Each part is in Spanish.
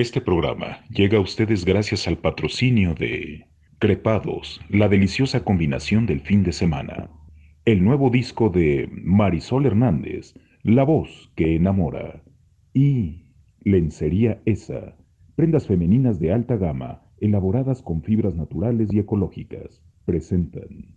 Este programa llega a ustedes gracias al patrocinio de Crepados, la deliciosa combinación del fin de semana. El nuevo disco de Marisol Hernández, La voz que enamora. Y Lencería Esa, prendas femeninas de alta gama, elaboradas con fibras naturales y ecológicas. Presentan.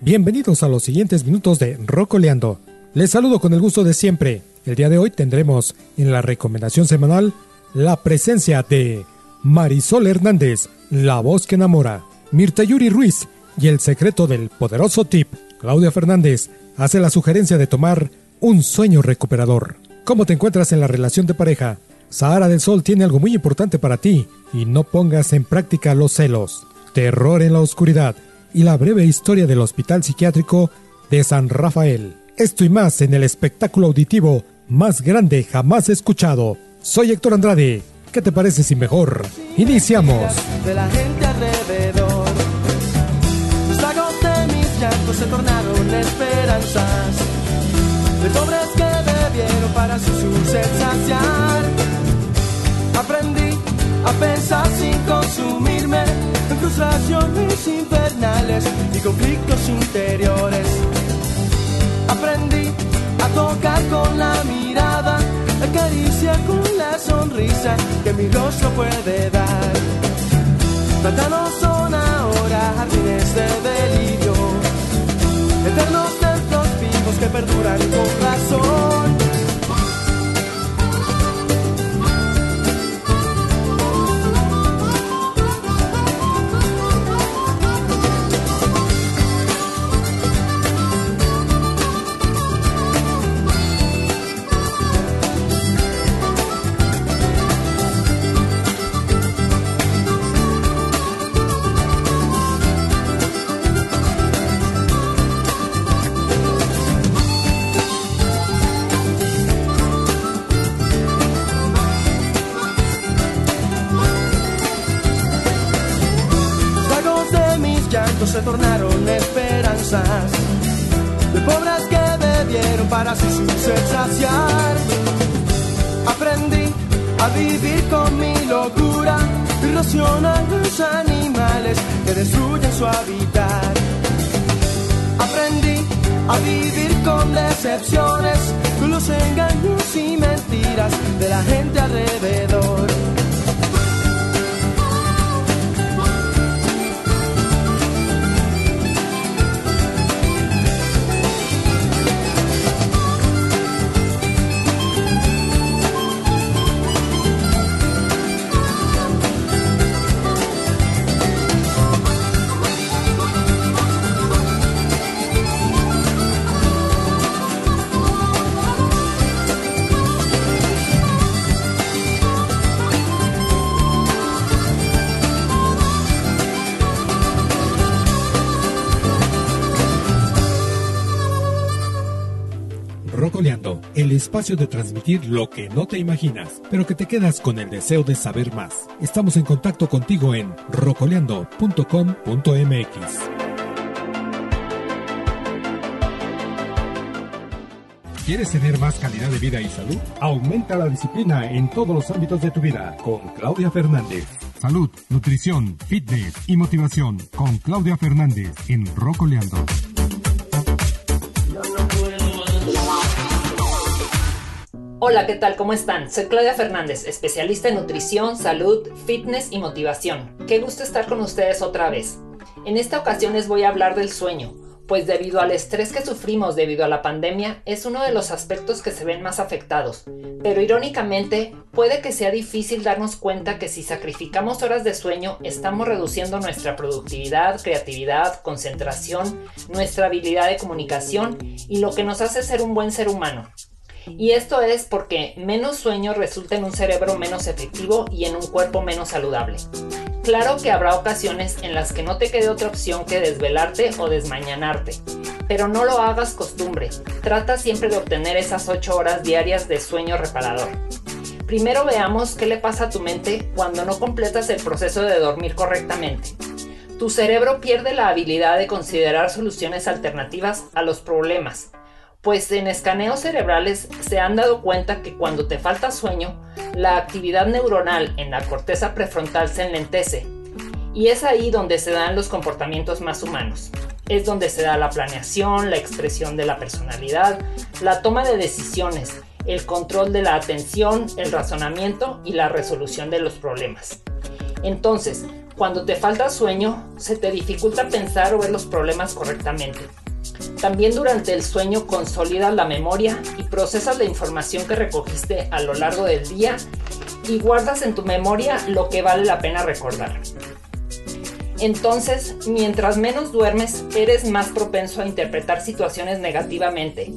Bienvenidos a los siguientes minutos de Rocoleando. Les saludo con el gusto de siempre. El día de hoy tendremos en la recomendación semanal la presencia de Marisol Hernández, la voz que enamora, Mirta Yuri Ruiz y el secreto del poderoso tip. Claudia Fernández hace la sugerencia de tomar un sueño recuperador. ¿Cómo te encuentras en la relación de pareja? Sahara del Sol tiene algo muy importante para ti y no pongas en práctica los celos, terror en la oscuridad y la breve historia del Hospital Psiquiátrico de San Rafael. Esto y más en el espectáculo auditivo más grande jamás escuchado. Soy Héctor Andrade. ¿Qué te parece si mejor iniciamos? De la gente alrededor. Los lagos de mis llantos se tornaron esperanzas. De pobres que bebieron para su saciar. Aprendí a pensar sin consumirme en frustraciones infernales y conflictos interiores. Aprendí a tocar con la mirada, a acariciar con la sonrisa que mi rostro puede dar. Pantanos son ahora jardines de delirio, eternos templos vivos que perduran con razón. Tornaron esperanzas de pobres que bebieron para su sed saciar. Aprendí a vivir con mi locura y racionar los animales que destruyen su hábitat. Aprendí a vivir con decepciones, con los espacio de transmitir lo que no te imaginas, pero que te quedas con el deseo de saber más. Estamos en contacto contigo en rocoleando.com.mx. ¿Quieres tener más calidad de vida y salud? Aumenta la disciplina en todos los ámbitos de tu vida con Claudia Fernández. Salud, nutrición, fitness y motivación con Claudia Fernández en Rocoleando. Hola, ¿qué tal? ¿Cómo están? Soy Claudia Fernández, especialista en nutrición, salud, fitness y motivación. Qué gusto estar con ustedes otra vez. En esta ocasión les voy a hablar del sueño, pues debido al estrés que sufrimos debido a la pandemia es uno de los aspectos que se ven más afectados. Pero irónicamente, puede que sea difícil darnos cuenta que si sacrificamos horas de sueño estamos reduciendo nuestra productividad, creatividad, concentración, nuestra habilidad de comunicación y lo que nos hace ser un buen ser humano. Y esto es porque menos sueño resulta en un cerebro menos efectivo y en un cuerpo menos saludable. Claro que habrá ocasiones en las que no te quede otra opción que desvelarte o desmañanarte, pero no lo hagas costumbre. Trata siempre de obtener esas 8 horas diarias de sueño reparador. Primero veamos qué le pasa a tu mente cuando no completas el proceso de dormir correctamente. Tu cerebro pierde la habilidad de considerar soluciones alternativas a los problemas, pues en escaneos cerebrales se han dado cuenta que cuando te falta sueño, la actividad neuronal en la corteza prefrontal se enlentece, y es ahí donde se dan los comportamientos más humanos. Es donde se da la planeación, la expresión de la personalidad, la toma de decisiones, el control de la atención, el razonamiento y la resolución de los problemas. Entonces, cuando te falta sueño, se te dificulta pensar o ver los problemas correctamente. También durante el sueño consolidas la memoria y procesas la información que recogiste a lo largo del día y guardas en tu memoria lo que vale la pena recordar. Entonces, mientras menos duermes, eres más propenso a interpretar situaciones negativamente,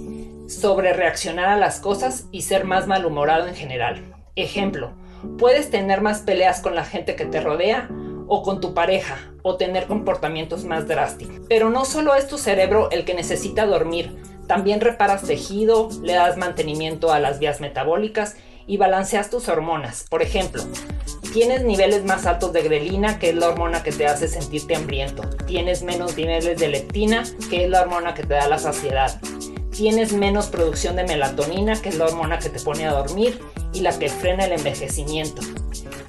sobre reaccionar a las cosas y ser más malhumorado en general. Ejemplo, puedes tener más peleas con la gente que te rodea o con tu pareja o tener comportamientos más drásticos. Pero no solo es tu cerebro el que necesita dormir, también reparas tejido, le das mantenimiento a las vías metabólicas y balanceas tus hormonas. Por ejemplo, tienes niveles más altos de grelina, que es la hormona que te hace sentirte hambriento. Tienes menos niveles de leptina, que es la hormona que te da la saciedad. Tienes menos producción de melatonina, que es la hormona que te pone a dormir y la que frena el envejecimiento.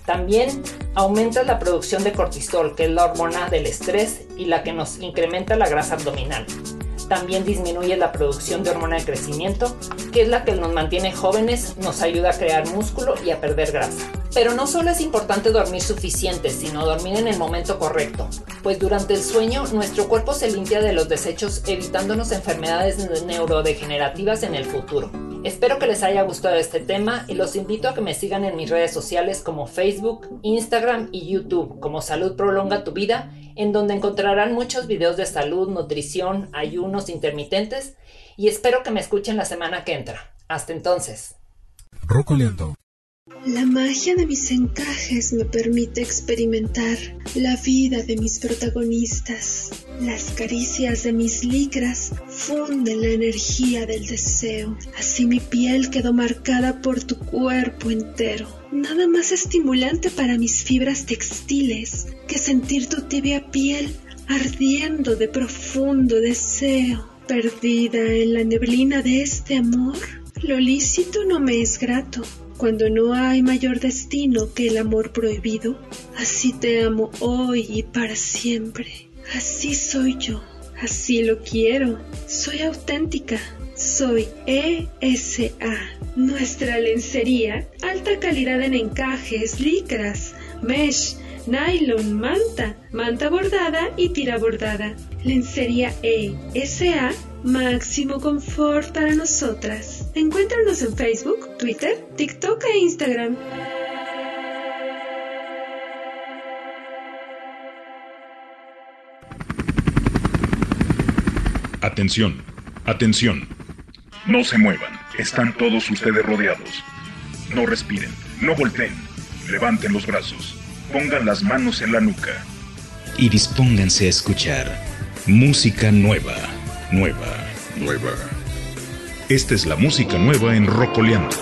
También aumenta la producción de cortisol, que es la hormona del estrés y la que nos incrementa la grasa abdominal. También disminuye la producción de hormona de crecimiento, que es la que nos mantiene jóvenes, nos ayuda a crear músculo y a perder grasa. Pero no solo es importante dormir suficiente, sino dormir en el momento correcto, pues durante el sueño nuestro cuerpo se limpia de los desechos evitándonos enfermedades neurodegenerativas en el futuro. Espero que les haya gustado este tema y los invito a que me sigan en mis redes sociales como Facebook, Instagram y YouTube como Salud Prolonga tu Vida, en donde encontrarán muchos videos de salud, nutrición, ayunos intermitentes y espero que me escuchen la semana que entra. Hasta entonces. La magia de mis encajes me permite experimentar la vida de mis protagonistas. Las caricias de mis licras funden la energía del deseo. Así mi piel quedó marcada por tu cuerpo entero. Nada más estimulante para mis fibras textiles que sentir tu tibia piel ardiendo de profundo deseo. Perdida en la neblina de este amor, lo lícito no me es grato cuando no hay mayor destino que el amor prohibido. Así te amo hoy y para siempre. Así soy yo. Así lo quiero. Soy auténtica. Soy ESA. Nuestra lencería, alta calidad en encajes, licras, mesh, nylon, manta, manta bordada y tira bordada. Lencería ESA, máximo confort para nosotras. Encuéntranos en Facebook, Twitter, TikTok e Instagram. Atención, atención. No se muevan, están todos ustedes rodeados. No respiren, no volteen, levanten los brazos, pongan las manos en la nuca. Y dispónganse a escuchar música nueva, nueva, nueva. Esta es la música nueva en Rocoleando.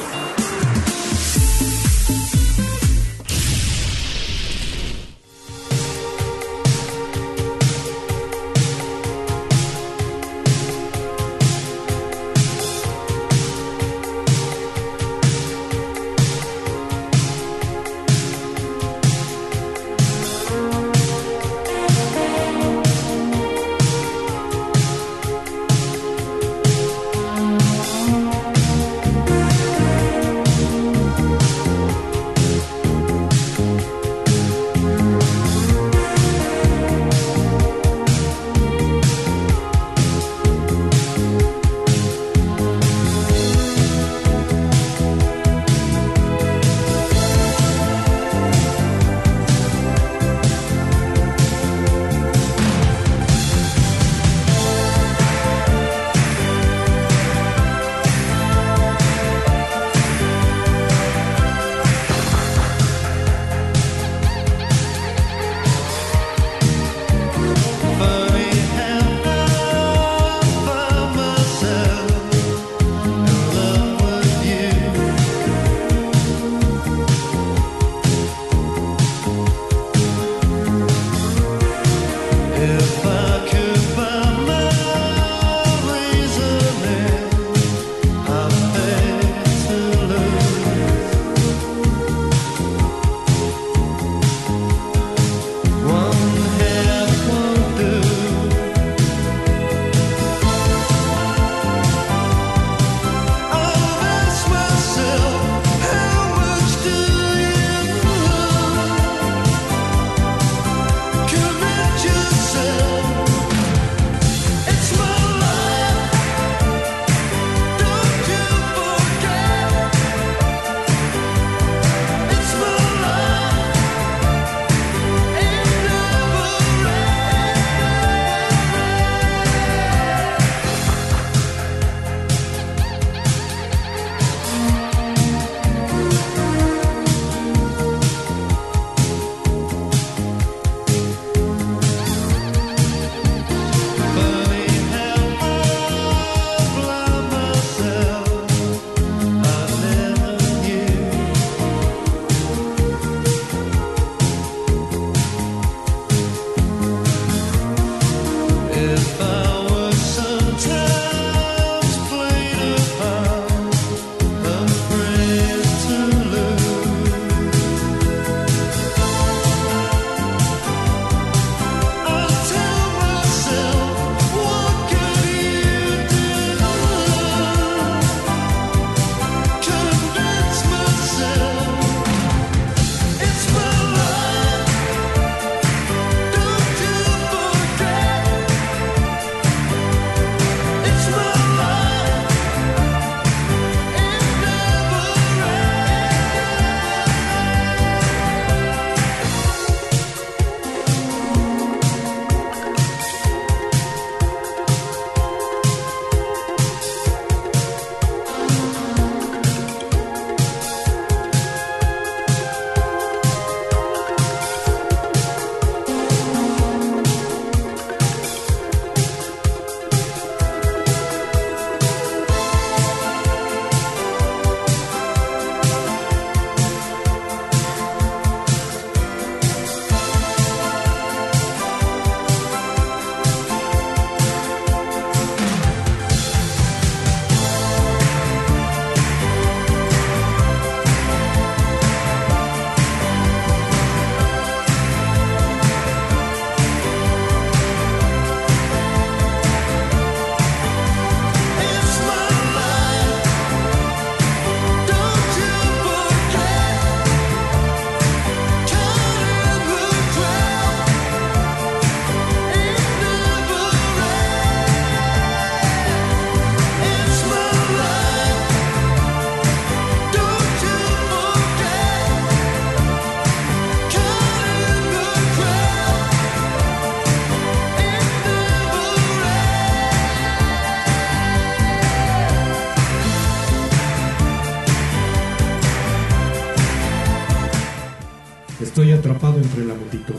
La multitud.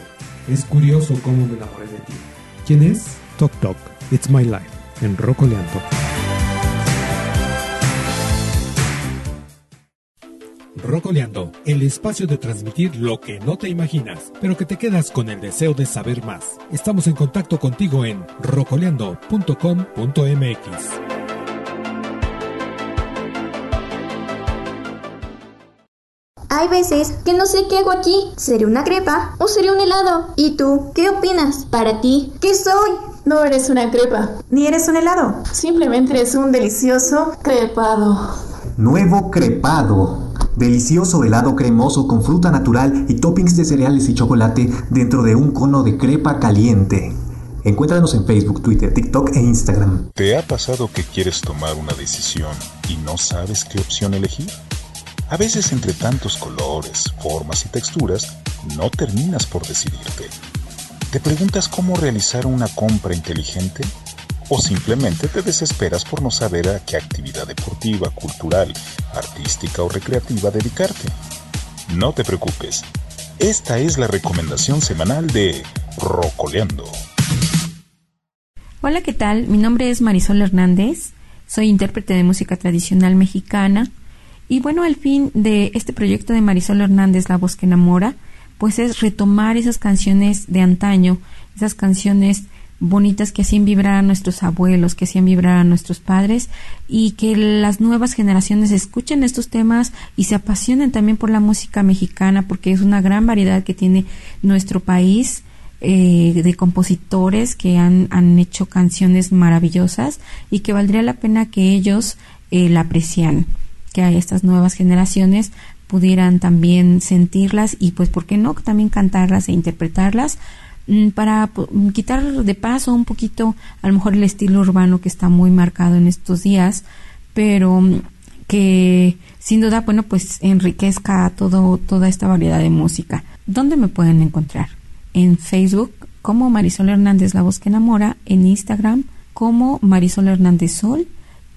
Es curioso cómo me enamoré de ti. ¿Quién es? Tok Tok, It's My Life, en Rocoleando. Rocoleando, el espacio de transmitir lo que no te imaginas, pero que te quedas con el deseo de saber más. Estamos en contacto contigo en rocoleando.com.mx. Hay veces que no sé qué hago aquí. ¿Sería una crepa o sería un helado? ¿Y tú? ¿Qué opinas? Para ti, ¿qué soy? No eres una crepa. Ni eres un helado. Simplemente eres un delicioso crepado. Nuevo crepado. Delicioso helado cremoso con fruta natural y toppings de cereales y chocolate dentro de un cono de crepa caliente. Encuéntranos en Facebook, Twitter, TikTok e Instagram. ¿Te ha pasado que quieres tomar una decisión y no sabes qué opción elegir? A veces entre tantos colores, formas y texturas, no terminas por decidirte. ¿Te preguntas cómo realizar una compra inteligente? ¿O simplemente te desesperas por no saber a qué actividad deportiva, cultural, artística o recreativa dedicarte? No te preocupes. Esta es la recomendación semanal de Rocoleando. Hola, ¿qué tal? Mi nombre es Marisol Hernández. Soy intérprete de música tradicional mexicana y bueno, el fin de este proyecto de Marisol Hernández, La voz que enamora, pues es retomar esas canciones de antaño, esas canciones bonitas que hacían vibrar a nuestros abuelos, que hacían vibrar a nuestros padres y que las nuevas generaciones escuchen estos temas y se apasionen también por la música mexicana porque es una gran variedad que tiene nuestro país eh, de compositores que han, han, hecho canciones maravillosas y que valdría la pena que ellos eh, la aprecian que a estas nuevas generaciones pudieran también sentirlas y pues por qué no también cantarlas e interpretarlas mm, para mm, quitar de paso un poquito a lo mejor el estilo urbano que está muy marcado en estos días pero mm, que sin duda bueno pues enriquezca todo toda esta variedad de música. ¿dónde me pueden encontrar? en Facebook como Marisol Hernández La Voz que Enamora en Instagram como Marisol Hernández Sol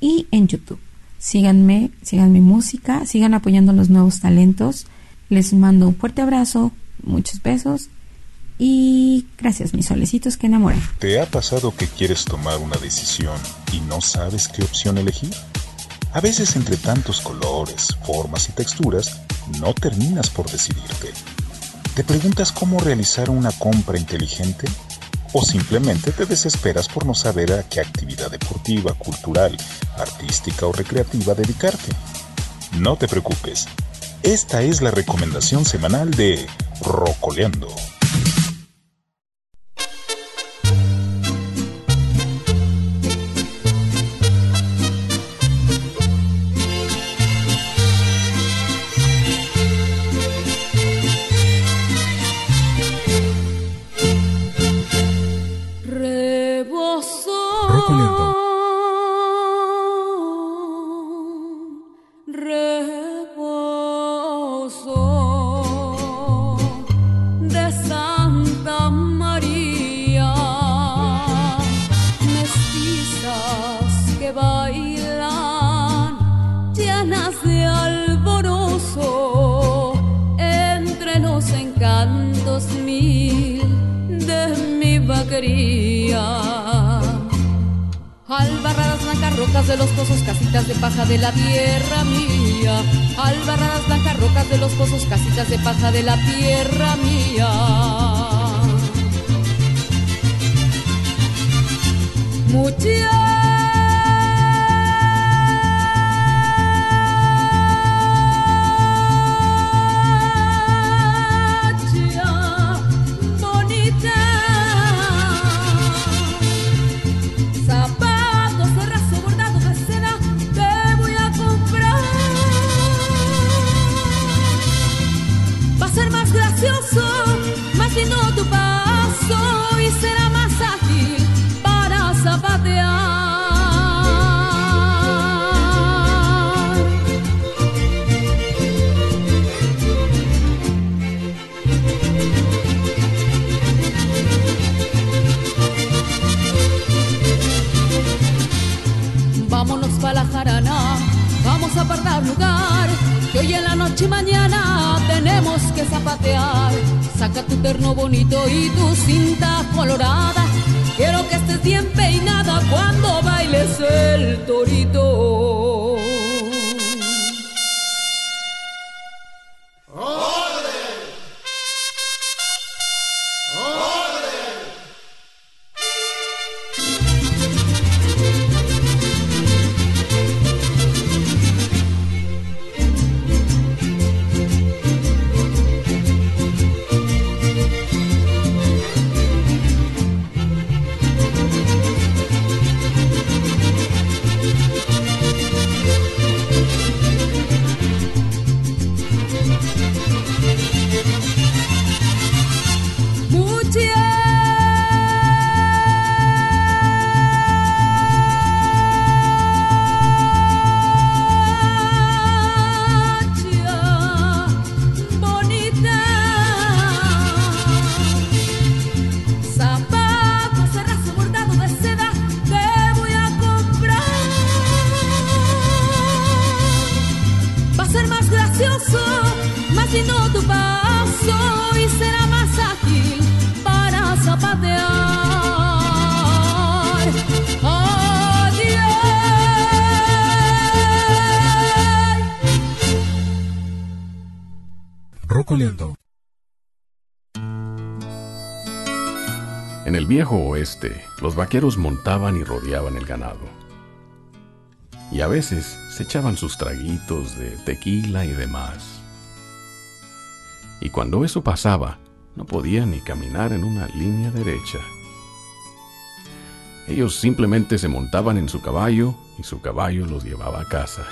y en YouTube síganme, sigan mi música, sigan apoyando los nuevos talentos. Les mando un fuerte abrazo, muchos besos y gracias mis solecitos que enamoran. ¿Te ha pasado que quieres tomar una decisión y no sabes qué opción elegir? A veces entre tantos colores, formas y texturas, no terminas por decidirte. ¿Te preguntas cómo realizar una compra inteligente? O simplemente te desesperas por no saber a qué actividad deportiva, cultural, artística o recreativa dedicarte. No te preocupes, esta es la recomendación semanal de Rocoleando. Terno bonito y tu cinta colorada. Quiero que estés bien peinada cuando bailes el torito. En el viejo oeste, los vaqueros montaban y rodeaban el ganado. Y a veces se echaban sus traguitos de tequila y demás. Y cuando eso pasaba, no podían ni caminar en una línea derecha. Ellos simplemente se montaban en su caballo y su caballo los llevaba a casa.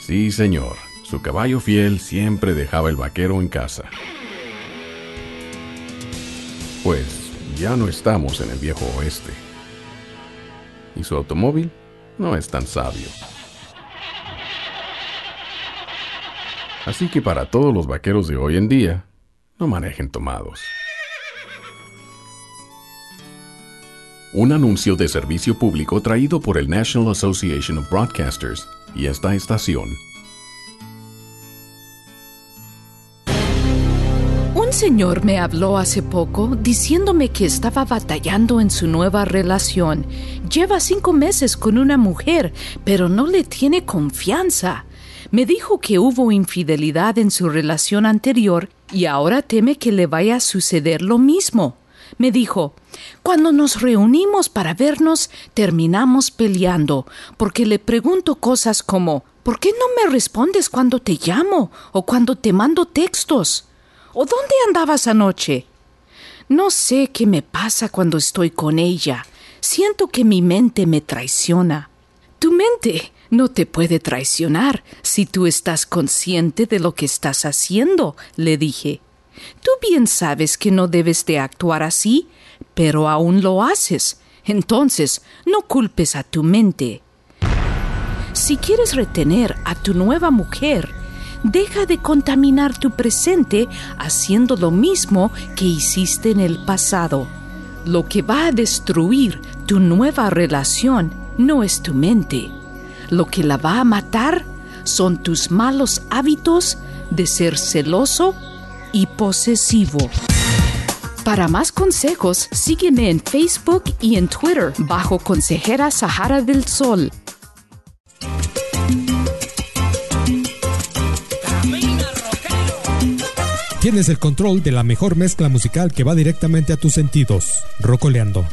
Sí, señor, su caballo fiel siempre dejaba el vaquero en casa. Pues ya no estamos en el viejo oeste. Y su automóvil no es tan sabio. Así que para todos los vaqueros de hoy en día, no manejen tomados. Un anuncio de servicio público traído por el National Association of Broadcasters y esta estación señor me habló hace poco diciéndome que estaba batallando en su nueva relación. Lleva cinco meses con una mujer, pero no le tiene confianza. Me dijo que hubo infidelidad en su relación anterior y ahora teme que le vaya a suceder lo mismo. Me dijo, cuando nos reunimos para vernos, terminamos peleando, porque le pregunto cosas como, ¿por qué no me respondes cuando te llamo o cuando te mando textos? ¿O dónde andabas anoche? No sé qué me pasa cuando estoy con ella. Siento que mi mente me traiciona. Tu mente no te puede traicionar si tú estás consciente de lo que estás haciendo, le dije. Tú bien sabes que no debes de actuar así, pero aún lo haces. Entonces, no culpes a tu mente. Si quieres retener a tu nueva mujer, deja de contaminar tu presente haciendo lo mismo que hiciste en el pasado. Lo que va a destruir tu nueva relación no es tu mente. Lo que la va a matar son tus malos hábitos de ser celoso y posesivo. Para más consejos, sígueme en Facebook y en Twitter bajo Consejera Sahara del Sol. Tienes el control de la mejor mezcla musical que va directamente a tus sentidos. Rocoleando.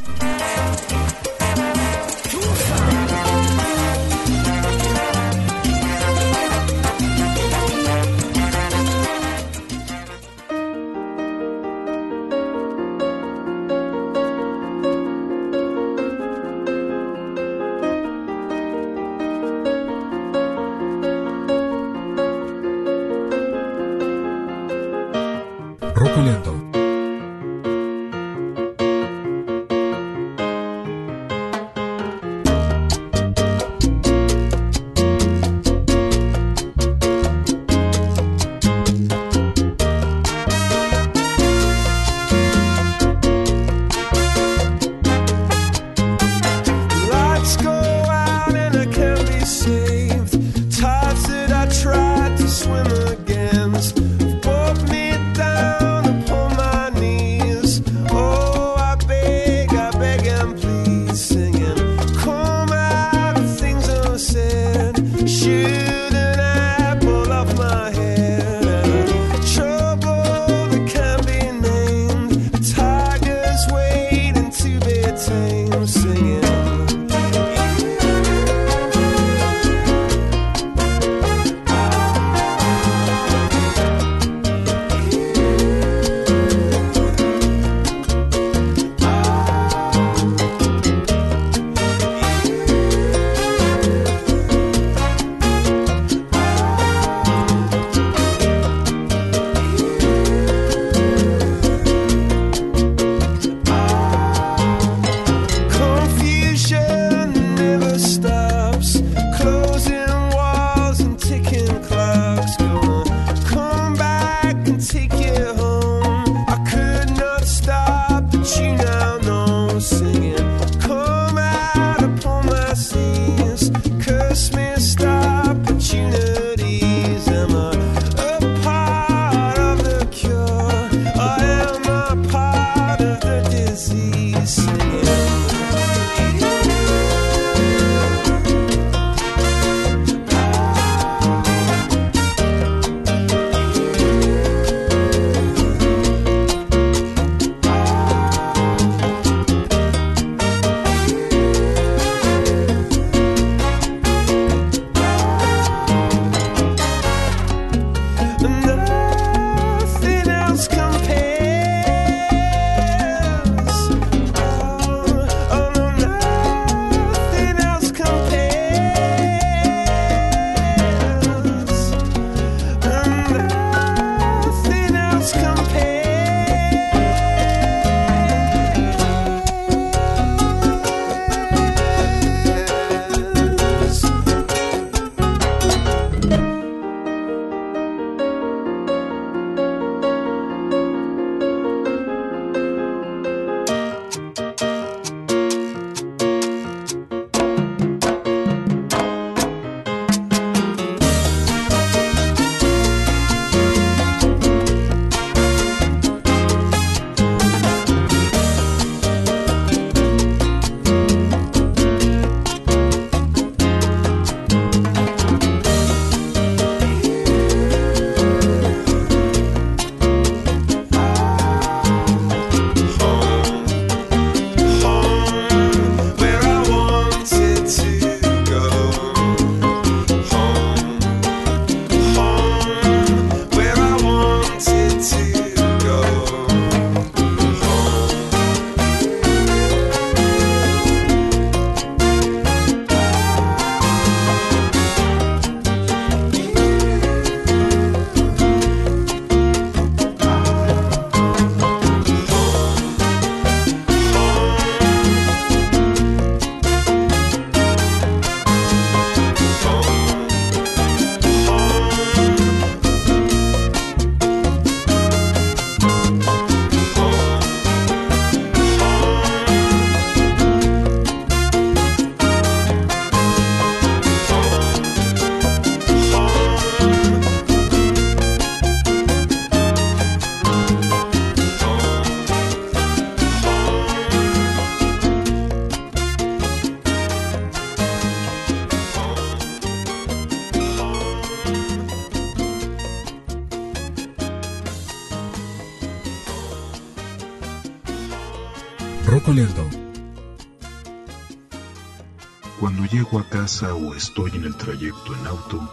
Estoy en el trayecto en auto,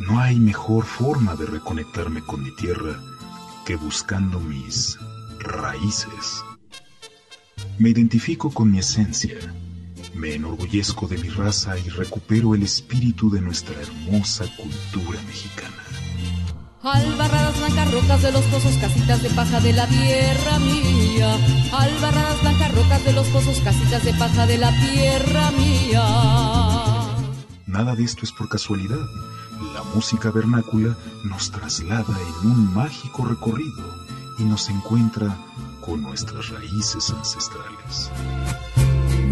no hay mejor forma de reconectarme con mi tierra que buscando mis raíces. Me identifico con mi esencia, me enorgullezco de mi raza y recupero el espíritu de nuestra hermosa cultura mexicana. Albarradas blancas rocas de los pozos, casitas de paja de la tierra mía. Albarradas blancas rocas de los pozos, casitas de paja de la tierra mía. Nada de esto es por casualidad. La música vernácula nos traslada en un mágico recorrido y nos encuentra con nuestras raíces ancestrales.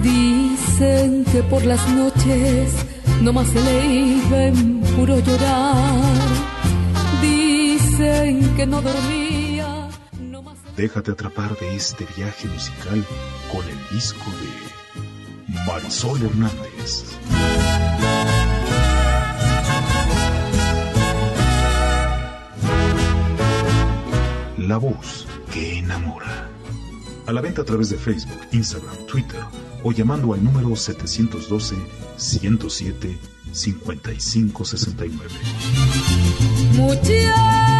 Dicen que por las noches nomás se le iba en puro llorar. Dicen que no dormía. Déjate atrapar de este viaje musical con el disco de Marisol Hernández. La voz que enamora. A la venta a través de Facebook, Instagram, Twitter o llamando al número 712-107-5569.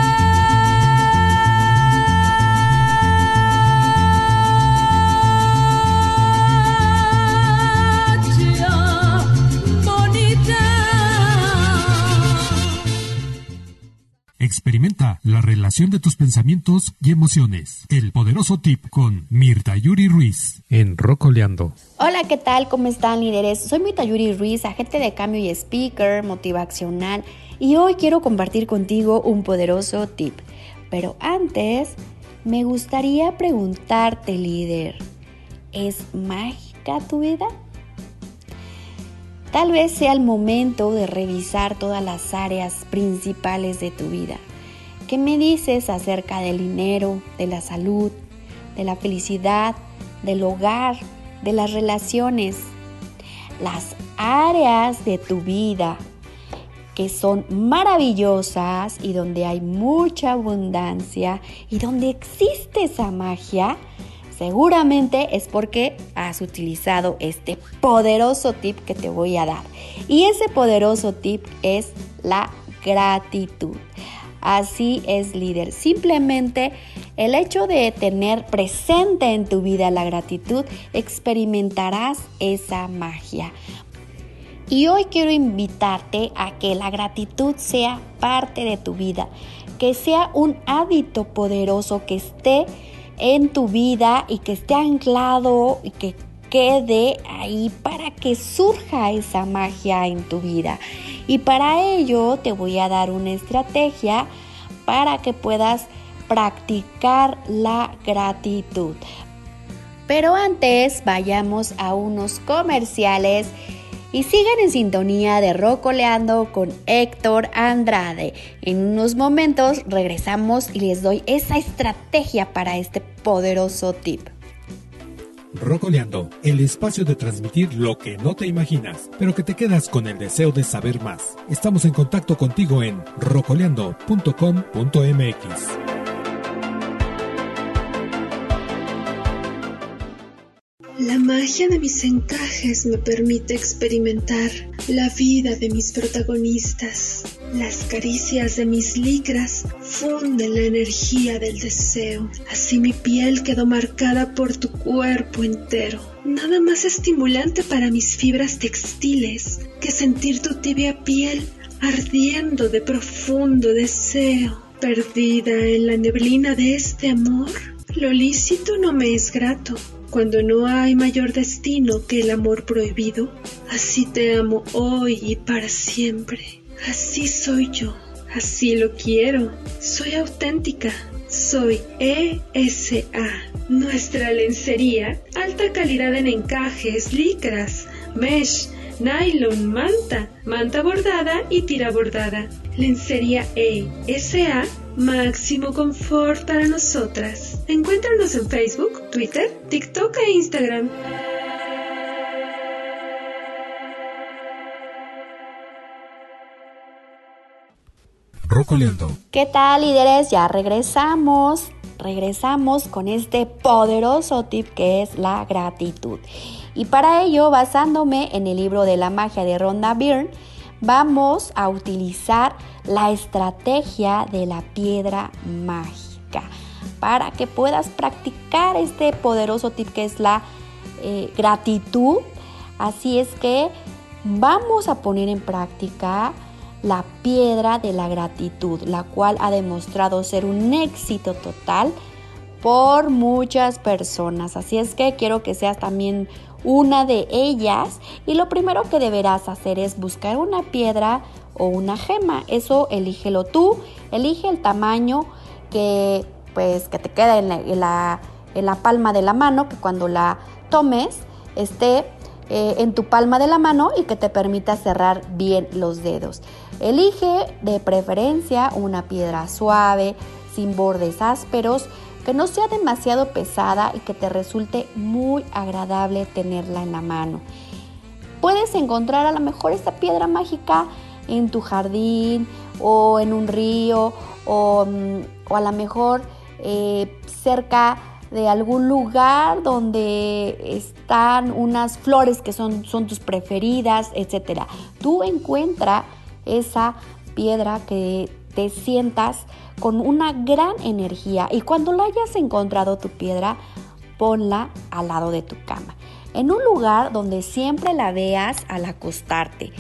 Experimenta la relación de tus pensamientos y emociones. El poderoso tip con Mirta Yuri Ruiz en Rocoleando. Hola, ¿qué tal? ¿Cómo están líderes? Soy Mirta Yuri Ruiz, agente de cambio y speaker motivacional y hoy quiero compartir contigo un poderoso tip. Pero antes, me gustaría preguntarte, líder, ¿es mágica tu vida? Tal vez sea el momento de revisar todas las áreas principales de tu vida. ¿Qué me dices acerca del dinero, de la salud, de la felicidad, del hogar, de las relaciones? Las áreas de tu vida que son maravillosas y donde hay mucha abundancia y donde existe esa magia, seguramente es porque has utilizado este poderoso tip que te voy a dar. Y ese poderoso tip es la gratitud. Así es, líder. Simplemente el hecho de tener presente en tu vida la gratitud, experimentarás esa magia. Y hoy quiero invitarte a que la gratitud sea parte de tu vida, que sea un hábito poderoso que esté en tu vida y que esté anclado y que quede ahí para que surja esa magia en tu vida. Y para ello te voy a dar una estrategia para que puedas practicar la gratitud. Pero antes vayamos a unos comerciales y sigan en sintonía de Rocoleando con Héctor Andrade. En unos momentos regresamos y les doy esa estrategia para este poderoso tip. Rocoleando, el espacio de transmitir lo que no te imaginas, pero que te quedas con el deseo de saber más. Estamos en contacto contigo en rocoleando.com.mx. La magia de mis encajes me permite experimentar la vida de mis protagonistas. Las caricias de mis licras funden la energía del deseo. Así mi piel quedó marcada por tu cuerpo entero. Nada más estimulante para mis fibras textiles que sentir tu tibia piel ardiendo de profundo deseo. Perdida en la neblina de este amor, lo lícito no me es grato cuando no hay mayor destino que el amor prohibido. Así te amo hoy y para siempre. Así soy yo. Así lo quiero. Soy auténtica. Soy ESA. Nuestra lencería, alta calidad en encajes, licras, mesh, nylon, manta, manta bordada y tira bordada. Lencería ESA, máximo confort para nosotras. Encuéntranos en Facebook, Twitter, TikTok e Instagram. ¿Qué tal líderes? Ya regresamos. regresamos con este poderoso tip que es la gratitud. Y para ello, basándome en el libro de la magia de Rhonda Byrne, vamos a utilizar la estrategia de la piedra mágica para que puedas practicar este poderoso tip que es la eh, gratitud. Así es que vamos a poner en práctica la piedra de la gratitud, la cual ha demostrado ser un éxito total por muchas personas. Así es que quiero que seas también una de ellas y lo primero que deberás hacer es buscar una piedra o una gema. Eso elígelo tú, elige el tamaño que pues que te queda en la, en la palma de la mano, que cuando la tomes esté eh, en tu palma de la mano y que te permita cerrar bien los dedos. Elige de preferencia una piedra suave, sin bordes ásperos, que no sea demasiado pesada y que te resulte muy agradable tenerla en la mano. Puedes encontrar a lo mejor esta piedra mágica en tu jardín o en un río o, mm, a lo mejor eh, cerca de algún lugar donde están unas flores que son, son tus preferidas, etc. Tú encuentra esa piedra que te sientas con una gran energía y cuando la hayas encontrado tu piedra, ponla al lado de tu cama, en un lugar donde siempre la veas al acostarte.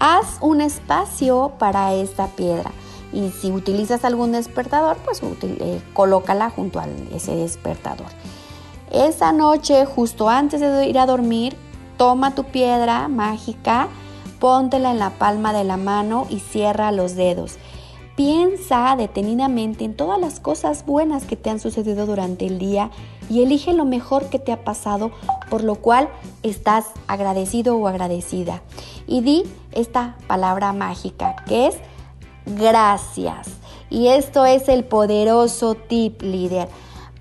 Haz un espacio para esta piedra y si utilizas algún despertador, pues eh, colócala junto a ese despertador. Esa noche, justo antes de ir a dormir, toma tu piedra mágica, póntela en la palma de la mano y cierra los dedos. Piensa detenidamente en todas las cosas buenas que te han sucedido durante el día y elige lo mejor que te ha pasado, por lo cual estás agradecido o agradecida. Y di esta palabra mágica que es gracias. Y esto es el poderoso tip líder.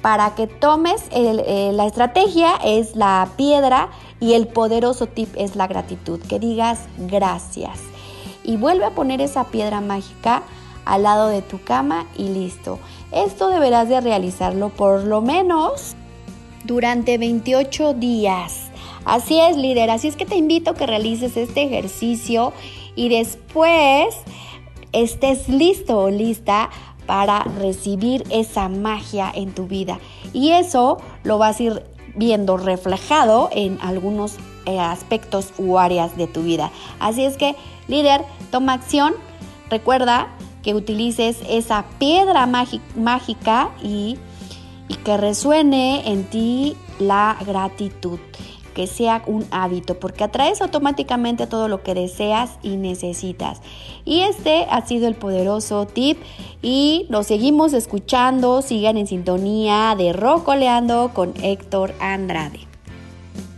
Para que tomes eh, la estrategia es la piedra y el poderoso tip es la gratitud. Que digas gracias. Y vuelve a poner esa piedra mágica al lado de tu cama y listo. Esto deberás de realizarlo por lo menos durante 28 días. Así es, líder. Así es que te invito a que realices este ejercicio y después estés listo o lista para recibir esa magia en tu vida. Y eso lo vas a ir viendo reflejado en algunos eh, aspectos u áreas de tu vida. Así es que, líder, toma acción. Recuerda que utilices esa piedra mágica y, y que resuene en ti la gratitud que sea un hábito, porque atraes automáticamente todo lo que deseas y necesitas. Y este ha sido el poderoso tip y nos seguimos escuchando, sigan en sintonía de Rocoleando con Héctor Andrade.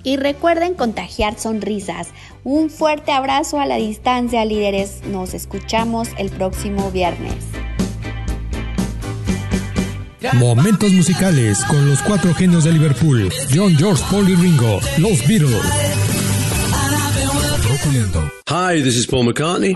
Y recuerden contagiar sonrisas. Un fuerte abrazo a la distancia, líderes. Nos escuchamos el próximo viernes. Momentos musicales con los cuatro genios de Liverpool, John, George, Paul y Ringo, los Beatles. Hi, this is Paul McCartney.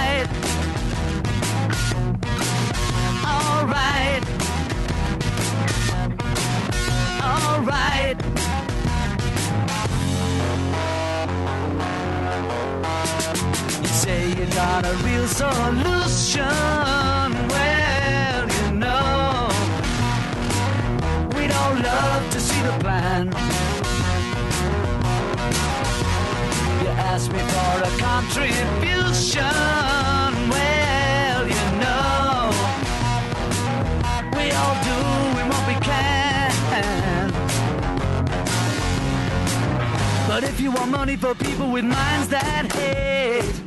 Got a real solution. Well, you know, we don't love to see the plan. You ask me for a contribution. Well, you know, we all do what we can. But if you want money for people with minds that hate,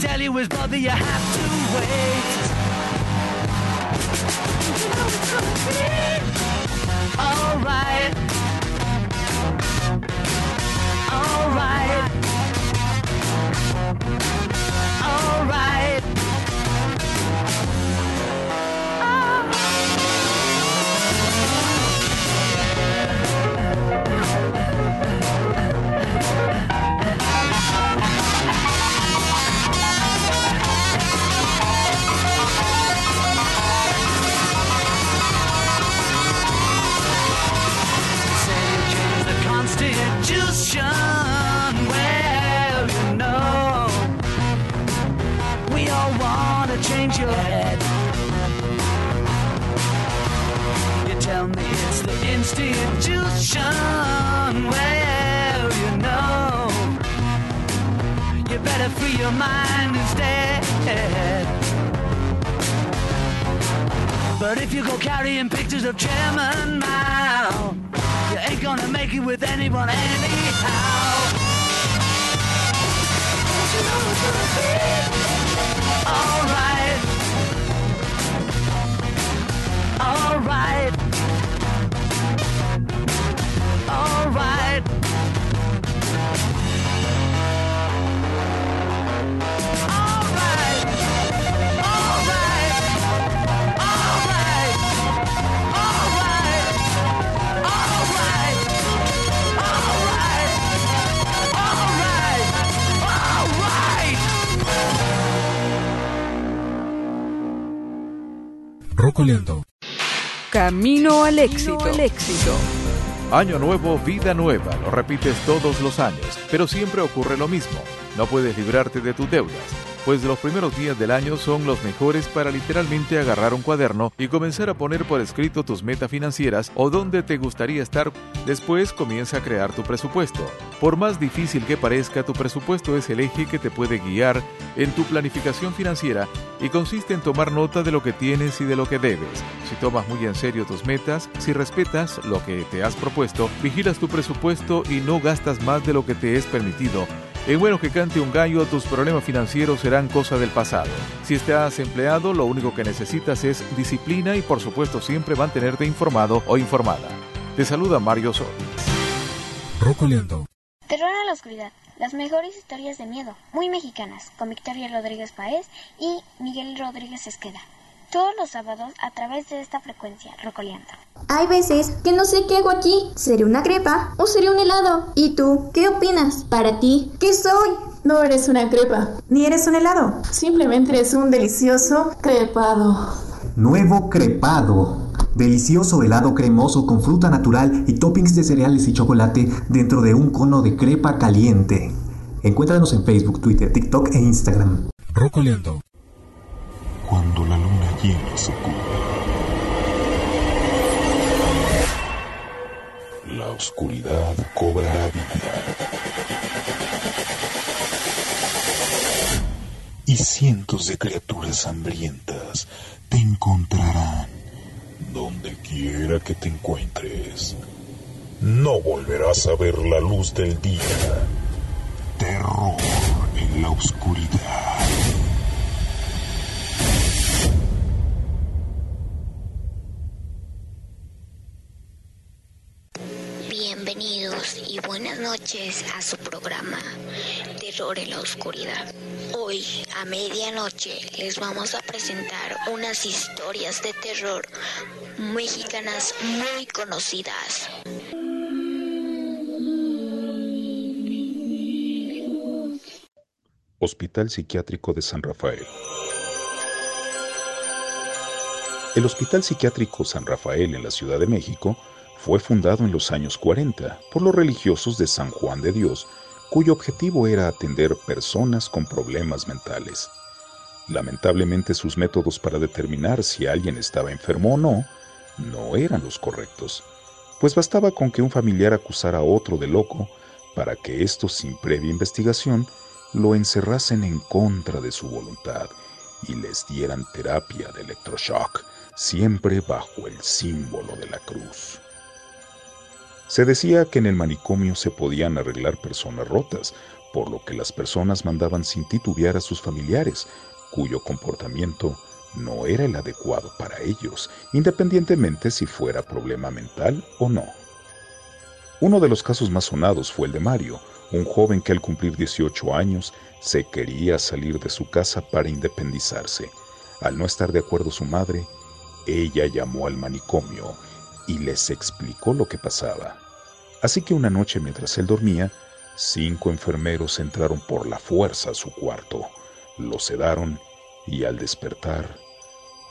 tell you is brother, you have to wait. Alright. Alright. Institution. Well, you know, you better free your mind instead. But if you go carrying pictures of Chairman Mao, you ain't gonna make it with anyone anyhow. You alright? Alright. Rocoleando. Camino al éxito. al éxito. Año nuevo, vida nueva, lo repites todos los años, pero siempre ocurre lo mismo. No puedes librarte de tus deudas, pues los primeros días del año son los mejores para literalmente agarrar un cuaderno y comenzar a poner por escrito tus metas financieras o dónde te gustaría estar. Después comienza a crear tu presupuesto. Por más difícil que parezca, tu presupuesto es el eje que te puede guiar en tu planificación financiera y consiste en tomar nota de lo que tienes y de lo que debes. Si tomas muy en serio tus metas, si respetas lo que te has propuesto, vigilas tu presupuesto y no gastas más de lo que te es permitido, en bueno que cante un gallo, tus problemas financieros serán cosa del pasado. Si estás empleado, lo único que necesitas es disciplina y por supuesto siempre mantenerte informado o informada. Te saluda Mario Sol. Rocoleando. Terror a la oscuridad. Las mejores historias de miedo, muy mexicanas, con Victoria Rodríguez Paez y Miguel Rodríguez Esqueda. Todos los sábados a través de esta frecuencia, Rocoleando. Hay veces que no sé qué hago aquí. ¿Seré una crepa o seré un helado? ¿Y tú? ¿Qué opinas? Para ti, ¿qué soy? No eres una crepa. Ni eres un helado. Simplemente eres un delicioso crepado. Nuevo crepado. Delicioso helado cremoso con fruta natural y toppings de cereales y chocolate dentro de un cono de crepa caliente. Encuéntranos en Facebook, Twitter, TikTok e Instagram. Rocoleando. Cuando la luna llena se. La oscuridad cobrará vida. Y cientos de criaturas hambrientas te encontrarán donde quiera que te encuentres. No volverás a ver la luz del día. Terror en la oscuridad. Bienvenidos y buenas noches a su programa Terror en la Oscuridad. Hoy a medianoche les vamos a presentar unas historias de terror mexicanas muy conocidas. Hospital Psiquiátrico de San Rafael. El Hospital Psiquiátrico San Rafael en la Ciudad de México fue fundado en los años 40 por los religiosos de San Juan de Dios, cuyo objetivo era atender personas con problemas mentales. Lamentablemente sus métodos para determinar si alguien estaba enfermo o no no eran los correctos, pues bastaba con que un familiar acusara a otro de loco para que estos sin previa investigación lo encerrasen en contra de su voluntad y les dieran terapia de electroshock, siempre bajo el símbolo de la cruz. Se decía que en el manicomio se podían arreglar personas rotas, por lo que las personas mandaban sin titubear a sus familiares, cuyo comportamiento no era el adecuado para ellos, independientemente si fuera problema mental o no. Uno de los casos más sonados fue el de Mario, un joven que al cumplir 18 años se quería salir de su casa para independizarse. Al no estar de acuerdo su madre, ella llamó al manicomio y les explicó lo que pasaba. Así que una noche mientras él dormía, cinco enfermeros entraron por la fuerza a su cuarto, lo sedaron y al despertar,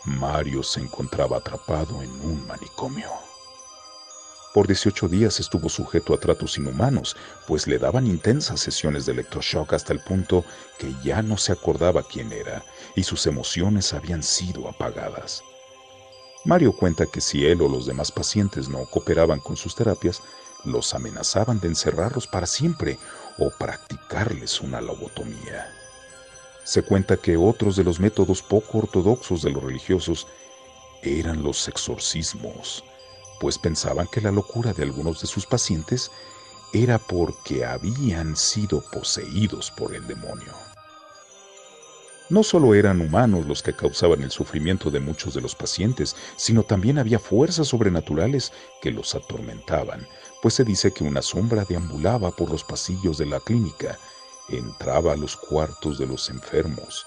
Mario se encontraba atrapado en un manicomio. Por 18 días estuvo sujeto a tratos inhumanos, pues le daban intensas sesiones de electroshock hasta el punto que ya no se acordaba quién era y sus emociones habían sido apagadas. Mario cuenta que si él o los demás pacientes no cooperaban con sus terapias, los amenazaban de encerrarlos para siempre o practicarles una lobotomía. Se cuenta que otros de los métodos poco ortodoxos de los religiosos eran los exorcismos, pues pensaban que la locura de algunos de sus pacientes era porque habían sido poseídos por el demonio. No solo eran humanos los que causaban el sufrimiento de muchos de los pacientes, sino también había fuerzas sobrenaturales que los atormentaban, pues se dice que una sombra deambulaba por los pasillos de la clínica, entraba a los cuartos de los enfermos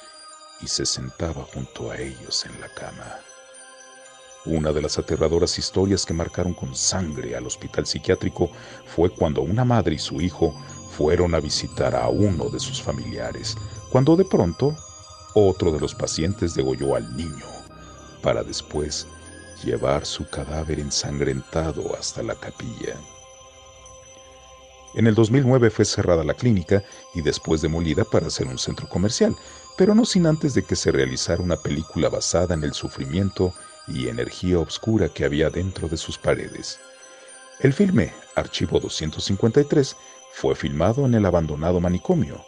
y se sentaba junto a ellos en la cama. Una de las aterradoras historias que marcaron con sangre al hospital psiquiátrico fue cuando una madre y su hijo fueron a visitar a uno de sus familiares, cuando de pronto otro de los pacientes degolló al niño, para después llevar su cadáver ensangrentado hasta la capilla. En el 2009 fue cerrada la clínica y después demolida para ser un centro comercial, pero no sin antes de que se realizara una película basada en el sufrimiento y energía oscura que había dentro de sus paredes. El filme Archivo 253 fue filmado en el abandonado manicomio,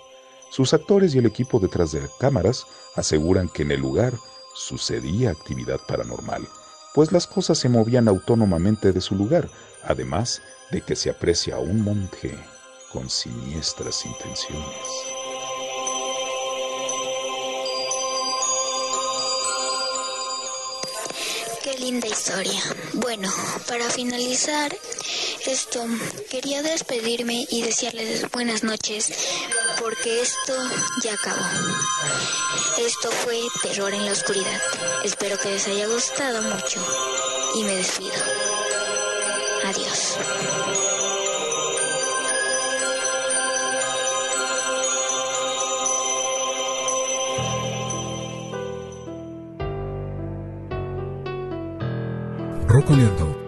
sus actores y el equipo detrás de cámaras aseguran que en el lugar sucedía actividad paranormal, pues las cosas se movían autónomamente de su lugar, además de que se aprecia a un monje con siniestras intenciones. Qué linda historia. Bueno, para finalizar esto, quería despedirme y desearles buenas noches porque esto ya acabó. Esto fue Terror en la Oscuridad. Espero que les haya gustado mucho y me despido. Adiós. Rocoleando.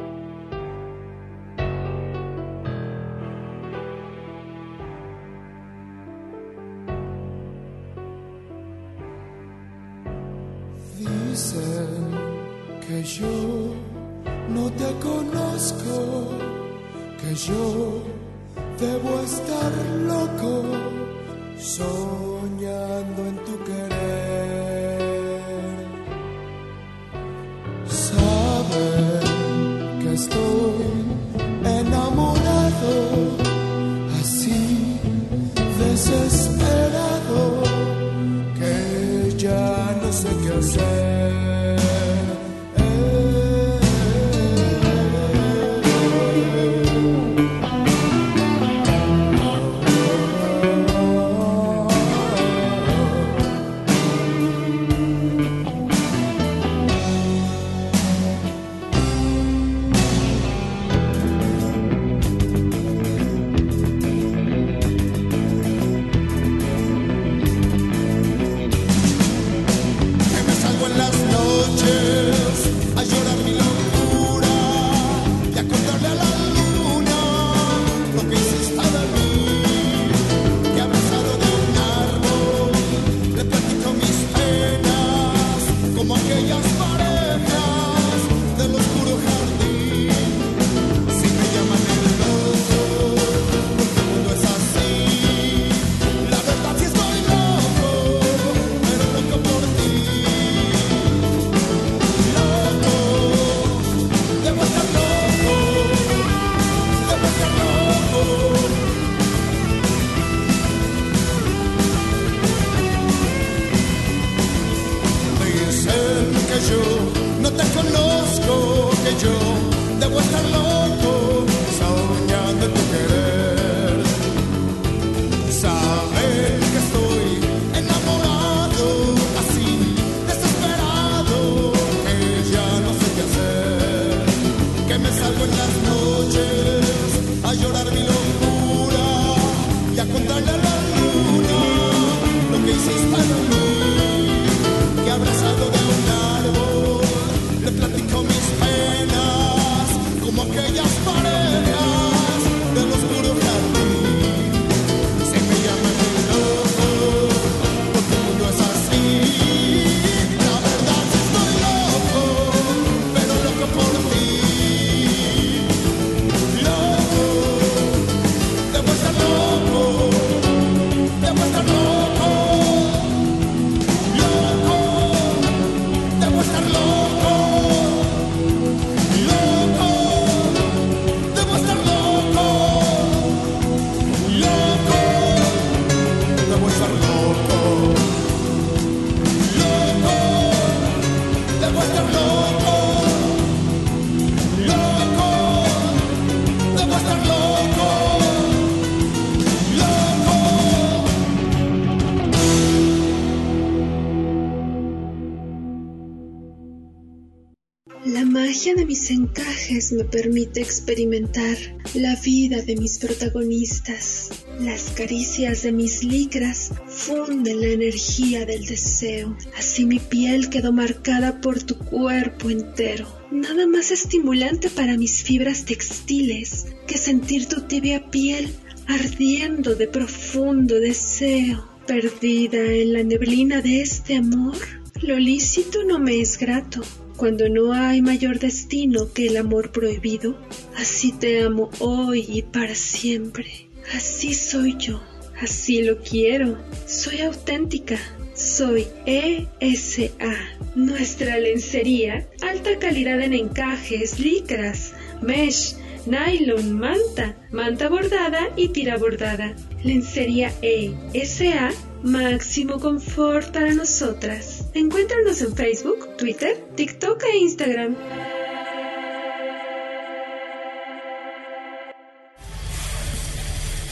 Permite experimentar la vida de mis protagonistas. Las caricias de mis licras funden la energía del deseo. Así mi piel quedó marcada por tu cuerpo entero. Nada más estimulante para mis fibras textiles que sentir tu tibia piel ardiendo de profundo deseo. Perdida en la neblina de este amor, lo lícito no me es grato cuando no hay mayor destino que el amor prohibido. Así te amo hoy y para siempre. Así soy yo. Así lo quiero. Soy auténtica. Soy ESA. Nuestra lencería, alta calidad en encajes, licras, mesh, nylon, manta, manta bordada y tira bordada. Lencería ESA, máximo confort para nosotras. Encuéntranos en Facebook, Twitter, TikTok e Instagram.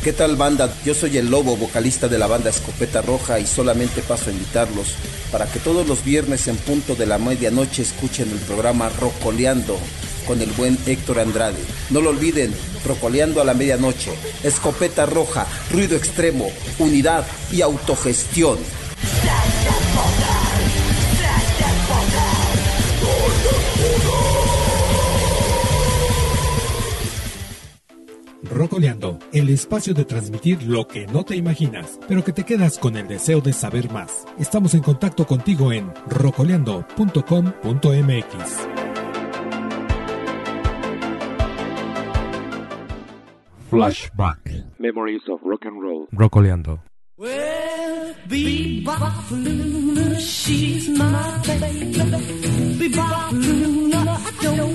¿Qué tal banda? Yo soy el Lobo, vocalista de la banda Escopeta Roja y solamente paso a invitarlos para que todos los viernes en punto de la medianoche escuchen el programa Rocoleando con el buen Héctor Andrade. No lo olviden, Rocoleando a la medianoche, Escopeta Roja, ruido extremo, unidad y autogestión. Rocoleando, el espacio de transmitir lo que no te imaginas, pero que te quedas con el deseo de saber más. Estamos en contacto contigo en rocoleando.com.mx. Flashback. Memories of Rock and Roll. Rocoleando. Well, Bebop Luna, she's my baby. Bebop Luna, I don't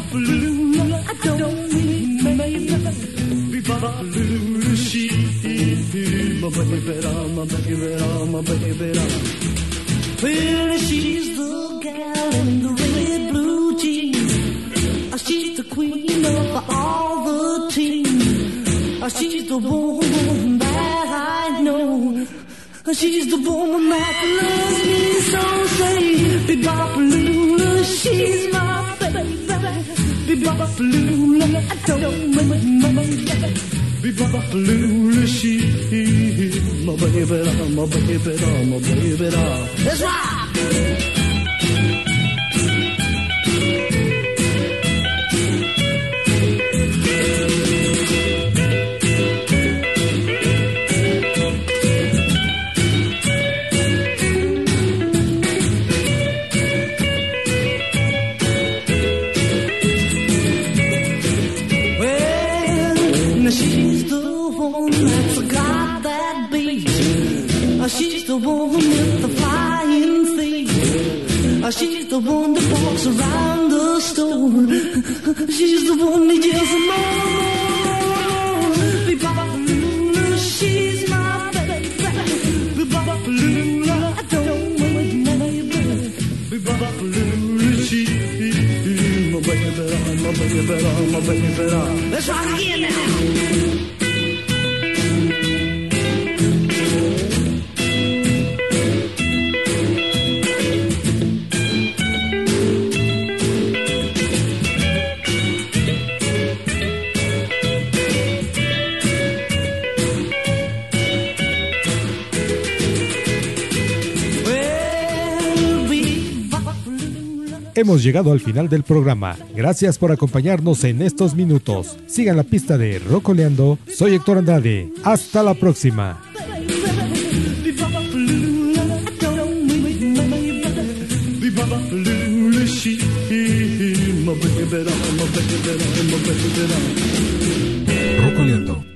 I don't my baby. Bebop Luna, she's my baby, my baby, my baby. Well, she's the in the red blue jeans. She's the queen of all the teams. She's the woman that I know. She's the woman that loves me so. Say, Luna, she's my baby. Bebop Luna, I don't mind my baby. Bebop Luna, she's my baby, my baby, my baby. That's right. Hemos llegado al final del programa. Gracias por acompañarnos en estos minutos. Sigan la pista de Rocoleando. Soy Héctor Andrade. Hasta la próxima. Rocoleando.